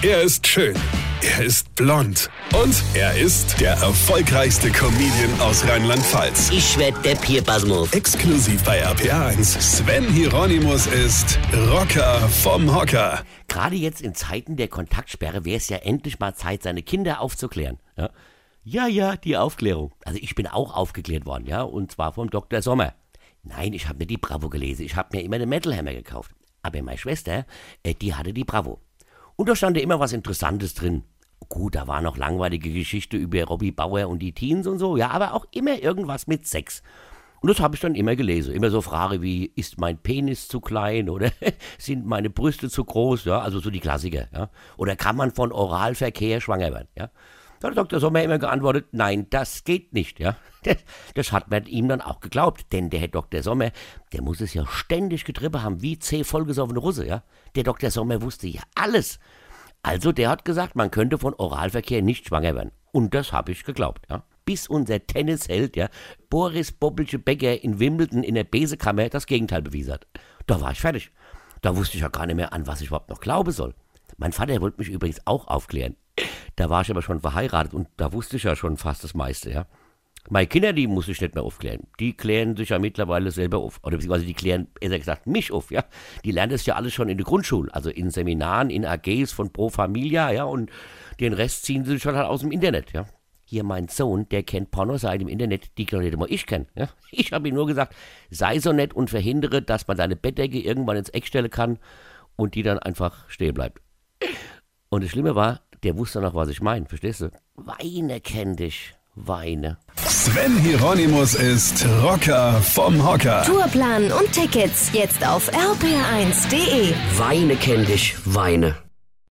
Er ist schön. Er ist blond. Und er ist der erfolgreichste Comedian aus Rheinland-Pfalz. Ich werd der Pierpasmus. Exklusiv bei RPA1. Sven Hieronymus ist Rocker vom Hocker. Gerade jetzt in Zeiten der Kontaktsperre wäre es ja endlich mal Zeit, seine Kinder aufzuklären. Ja? ja, ja, die Aufklärung. Also ich bin auch aufgeklärt worden, ja, und zwar vom Dr. Sommer. Nein, ich habe mir die Bravo gelesen. Ich habe mir immer den Metal Hammer gekauft. Aber meine Schwester, äh, die hatte die Bravo. Und da stand ja immer was Interessantes drin. Gut, da war noch langweilige Geschichte über Robbie Bauer und die Teens und so, ja, aber auch immer irgendwas mit Sex. Und das habe ich dann immer gelesen. Immer so Frage wie, ist mein Penis zu klein oder sind meine Brüste zu groß, ja, also so die Klassiker, ja. Oder kann man von Oralverkehr schwanger werden, ja. Da hat Dr. Sommer immer geantwortet, nein, das geht nicht, ja. Das hat man ihm dann auch geglaubt, denn der Herr Dr. Sommer, der muss es ja ständig getrieben haben, wie zäh vollgesoffene Russe, ja. Der Dr. Sommer wusste ja alles. Also der hat gesagt, man könnte von Oralverkehr nicht schwanger werden. Und das habe ich geglaubt, ja. Bis unser Tennisheld, ja, Boris Bobbelche Becker in Wimbledon in der Besekammer das Gegenteil bewiesen hat. Da war ich fertig. Da wusste ich ja gar nicht mehr, an was ich überhaupt noch glauben soll. Mein Vater wollte mich übrigens auch aufklären. Da war ich aber schon verheiratet und da wusste ich ja schon fast das meiste, ja. Meine Kinder, die muss ich nicht mehr aufklären. Die klären sich ja mittlerweile selber auf. Oder beziehungsweise die klären, eher gesagt, mich auf, ja. Die lernen das ja alles schon in der Grundschule. Also in Seminaren, in AGs von Pro Familia, ja. Und den Rest ziehen sie schon halt aus dem Internet, ja. Hier mein Sohn, der kennt Pornoseiten im Internet, die noch nicht immer ich kenne. Ja? Ich habe ihm nur gesagt, sei so nett und verhindere, dass man deine Bettdecke irgendwann ins Eck stellen kann und die dann einfach stehen bleibt. Und das Schlimme war, der wusste noch, was ich meine, verstehst du? Weine kenn dich, Weine. Sven Hieronymus ist Rocker vom Hocker. Tourplan und Tickets jetzt auf rpr1.de. Weine kenn dich, Weine.